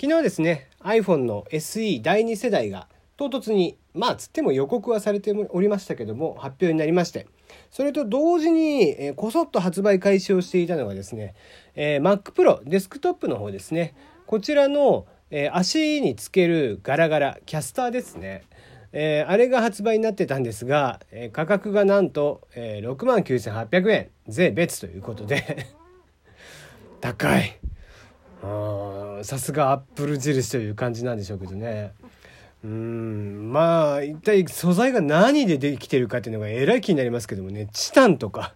昨日ですね iPhone の SE 第2世代が唐突にまあつっても予告はされておりましたけども発表になりましてそれと同時に、えー、こそっと発売開始をしていたのがですね、えー、Mac Pro デスクトップの方ですね。こちらの、えー、足につけるガラガラキャスターですね。えー、あれが発売になってたんですが、えー、価格がなんと、えー、6万9800円。税別ということで。高い。さすがアップル印という感じなんでしょうけどねうんまあ一体素材が何でできてるかっていうのがえらい気になりますけどもねチタンとか、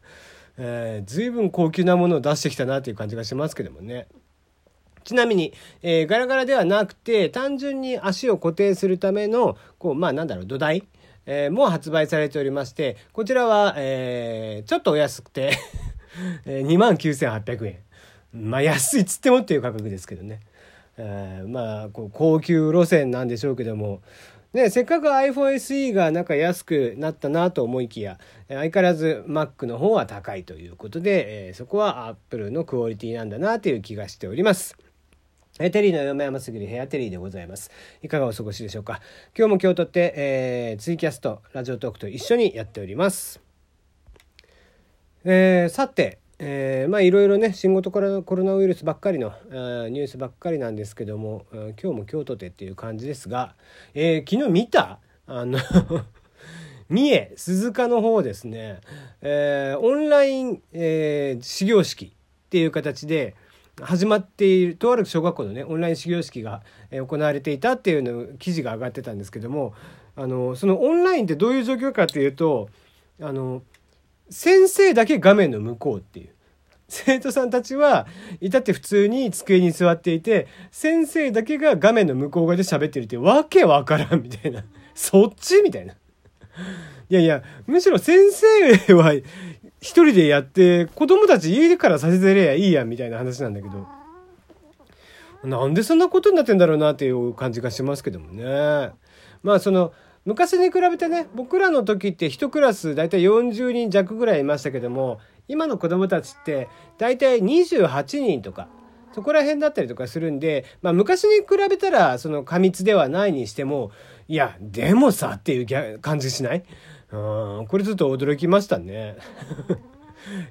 えー、随分高級なものを出してきたなという感じがしますけどもね。ちなみに、えー、ガラガラではなくて単純に足を固定するためのこうまあなんだろう土台、えー、も発売されておりましてこちらは、えー、ちょっとお安くて 2万9800円。まあ安いっつってもっていう価格ですけどね。えー、まあこう高級路線なんでしょうけども、ね、せっかく iPhone SE がなんか安くなったなと思いきや相変わらず Mac の方は高いということで、えー、そこは Apple のクオリティなんだなという気がしております。えテリーの嫁山すぎる部屋テリーでございます。いかがお過ごしでしょうか？今日も今日とって、えー、ツイキャスト、ラジオトークと一緒にやっております。えー、さて、えー、まあいろいろね新型コロナウイルスばっかりのニュースばっかりなんですけども今日も京都でっていう感じですが、えー、昨日見たあの 三重鈴鹿の方ですね、えー、オンライン、えー、始業式っていう形で始まっているとある小学校のねオンライン始業式が行われていたっていうの記事が上がってたんですけどもあのそのオンラインってどういう状況かっていうとあの先生だけ画面の向こうっていう。生徒さんたちはいたって普通に机に座っていて、先生だけが画面の向こう側で喋ってるってわけわからんみたいな。そっちみたいな。いやいや、むしろ先生は一人でやって子供たち家からさせてりゃいいやみたいな話なんだけど。なんでそんなことになってんだろうなっていう感じがしますけどもね。まあその、昔に比べてね僕らの時って1クラス大体40人弱ぐらいいましたけども今の子どもたちって大体28人とかそこら辺だったりとかするんで、まあ、昔に比べたらその過密ではないにしてもいやでもさっていう感じしない？うんこれちょっと驚きましたね。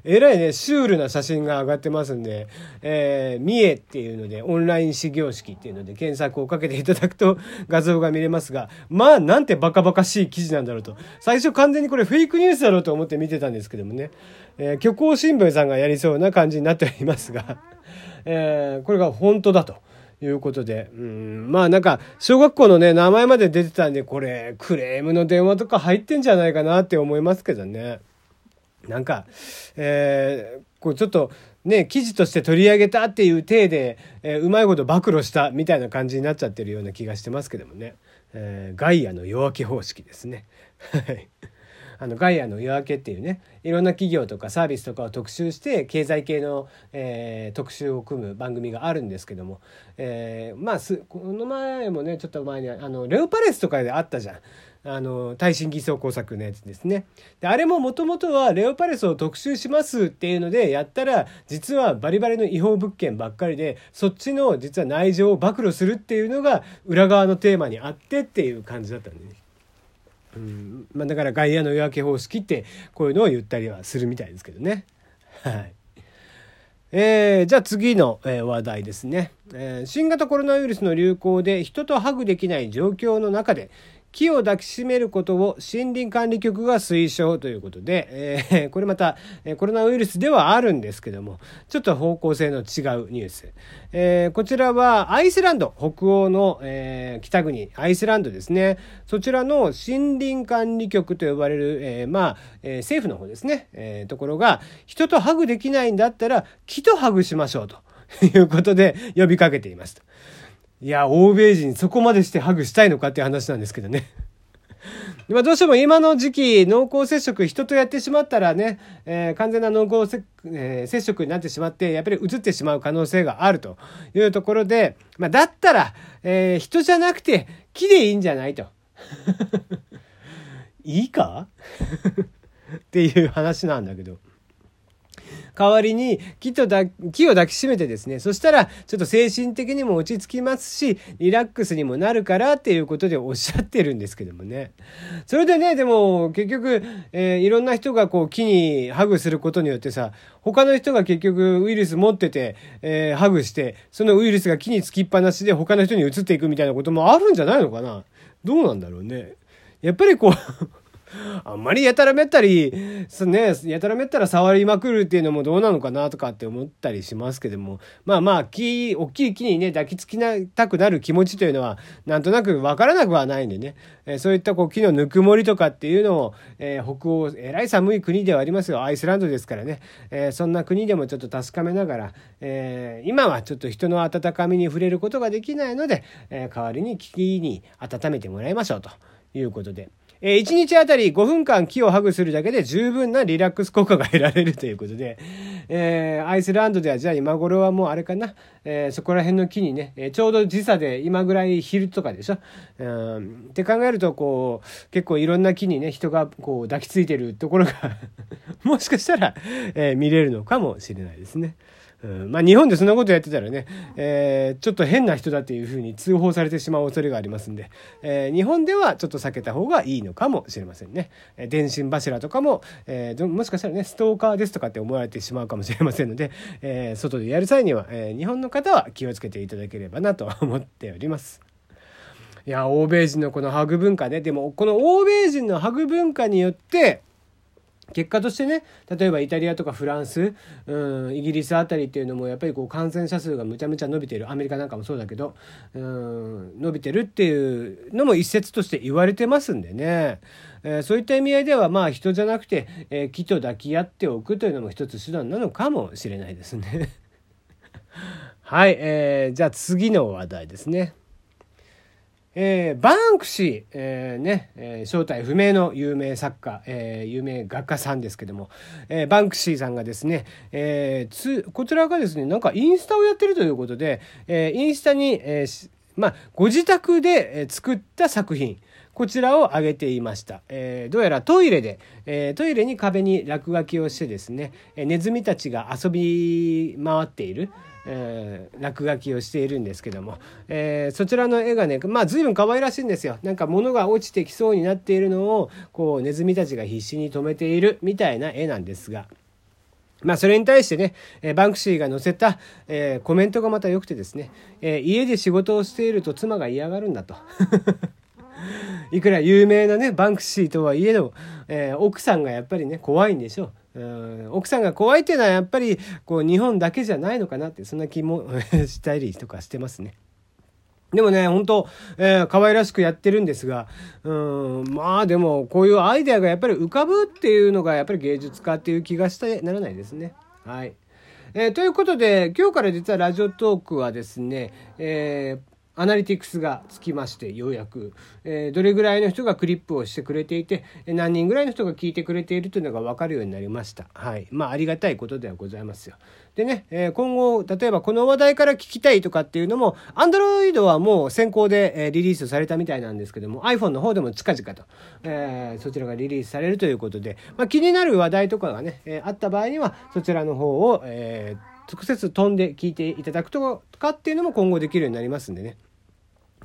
えらいね、シュールな写真が上がってますんで、えー、三重っていうので、オンライン始業式っていうので検索をかけていただくと画像が見れますが、まあ、なんてバカバカしい記事なんだろうと。最初完全にこれフェイクニュースだろうと思って見てたんですけどもね、えー、虚構新聞さんがやりそうな感じになっておりますが、えー、これが本当だと。いうことで。うん、まあなんか、小学校のね、名前まで出てたんで、これ、クレームの電話とか入ってんじゃないかなって思いますけどね。なんか、えー、こうちょっとね、記事として取り上げたっていう体で、えー、うまいこと暴露したみたいな感じになっちゃってるような気がしてますけどもね。えー、ガイアの夜明け方式ですね。はい。あのガイアの夜明けっていうねいろんな企業とかサービスとかを特集して経済系の、えー、特集を組む番組があるんですけども、えー、まあこの前もねちょっと前にあのレオパレスとかであったじゃん。あの耐震偽装工作のやつですね。であれももともとはレオパレスを特集しますっていうのでやったら実はバリバリの違法物件ばっかりでそっちの実は内情を暴露するっていうのが裏側のテーマにあってっていう感じだったんでね。うんまあ、だから外野の夜明け方式ってこういうのを言ったりはするみたいですけどね。はい。えー、じゃあ次の、えー、話題ですね、えー、新型コロナウイルスの流行で人とハグできない状況の中で木を抱きしめることを森林管理局が推奨ということで、えー、これまた、えコロナウイルスではあるんですけども、ちょっと方向性の違うニュース。えー、こちらはアイスランド、北欧の、えー、北国、アイスランドですね。そちらの森林管理局と呼ばれる、えまあ、え政府の方ですね、えところが、人とハグできないんだったら、木とハグしましょうということで呼びかけています。いや、欧米人そこまでしてハグしたいのかっていう話なんですけどね。まあどうしても今の時期、濃厚接触、人とやってしまったらね、えー、完全な濃厚せ、えー、接触になってしまって、やっぱり移ってしまう可能性があるというところで、まあだったら、えー、人じゃなくて木でいいんじゃないと。いいか？っていう話なんだけど。代わりに木とだ木を抱きしめてですねそしたらちょっと精神的にも落ち着きますしリラックスにもなるからっていうことでおっしゃってるんですけどもねそれでねでも結局、えー、いろんな人がこう木にハグすることによってさ他の人が結局ウイルス持ってて、えー、ハグしてそのウイルスが木につきっぱなしで他の人に移っていくみたいなこともあるんじゃないのかなどうなんだろうね。やっぱりこうあんまりやたらめったり、ね、やたらめったら触りまくるっていうのもどうなのかなとかって思ったりしますけども、まあまあ、木、大きい木にね、抱きつきなたくなる気持ちというのは、なんとなくわからなくはないんでね、えー、そういったこう木のぬくもりとかっていうのを、えー、北欧、えらい寒い国ではありますよ。アイスランドですからね、えー、そんな国でもちょっと確かめながら、え今はちょっと人の温かみに触れることができないので、え代わりに木に温めてもらいましょうということで、えー、1日あたり5分間木をハグするだけで十分なリラックス効果が得られるということで、えー、アイスランドではじゃあ今頃はもうあれかな、えー、そこら辺の木にね、えー、ちょうど時差で今ぐらい昼とかでしょ、うん、って考えるとこう結構いろんな木にね人がこう抱きついてるところが もしかしたら、えー、見れるのかもしれないですね。うん、まあ日本でそんなことやってたらね、えー、ちょっと変な人だっていうふうに通報されてしまう恐れがありますんで、えー、日本ではちょっと避けた方がいいのかもしれませんね。え電信柱とかも、えー、もしかしたらね、ストーカーですとかって思われてしまうかもしれませんので、えー、外でやる際には、えー、日本の方は気をつけていただければなと思っております。いや、欧米人のこのハグ文化ね、でもこの欧米人のハグ文化によって、結果としてね例えばイタリアとかフランス、うん、イギリスあたりっていうのもやっぱりこう感染者数がむちゃむちゃ伸びてるアメリカなんかもそうだけど、うん、伸びてるっていうのも一説として言われてますんでね、えー、そういった意味合いではまあ人じゃなくて、えー、木と抱き合っておくというのも一つ手段なのかもしれないですね。はい、えー、じゃあ次の話題ですね。えー、バンクシー、えー、ね、えー、正体不明の有名作家、えー、有名画家さんですけども、えー、バンクシーさんがですね、えー、つこちらがですねなんかインスタをやってるということで、えー、インスタに、えー、まあご自宅で作った作品こちらを上げていました。えー、どうやらトイレで、えー、トイレに壁に落書きをしてですね、えネズミたちが遊び回っている、えー、落書きをしているんですけども、えー、そちらの絵がねまあ随分可愛らしいんですよなんか物が落ちてきそうになっているのをこうネズミたちが必死に止めているみたいな絵なんですが。まあそれに対してね、えバンクシーが載せた、えー、コメントがまた良くてですね、え、家で仕事をしていると妻が嫌がるんだと。いくら有名なねバンクシーとはいえど、えー、奥さんがやっぱりね怖いんでしょう。うん奥さんが怖いっていうのはやっぱりこう日本だけじゃないのかなってそんな気も したりとかしてますね。でもね、本当えー、可愛らしくやってるんですが、うん、まあでも、こういうアイデアがやっぱり浮かぶっていうのが、やっぱり芸術家っていう気がしてならないですね。はい。えー、ということで、今日から実はラジオトークはですね、えー、アナリティクスがつきましてようやく、えー、どれぐらいの人がクリップをしてくれていて何人ぐらいの人が聞いてくれているというのが分かるようになりました。はい。まあありがたいことではございますよ。でね、えー、今後例えばこの話題から聞きたいとかっていうのも Android はもう先行で、えー、リリースされたみたいなんですけども iPhone の方でも近々と、えー、そちらがリリースされるということで、まあ、気になる話題とかがね、えあった場合にはそちらの方を、え直接飛んで聞いていただくとかっていうのも今後できるようになりますんでね。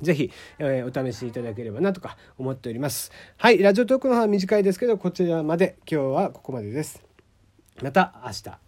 ぜひ、えー、お試しいただければなとか思っております。はい、ラジオトークの方は短いですけど、こちらまで今日はここまでです。また明日。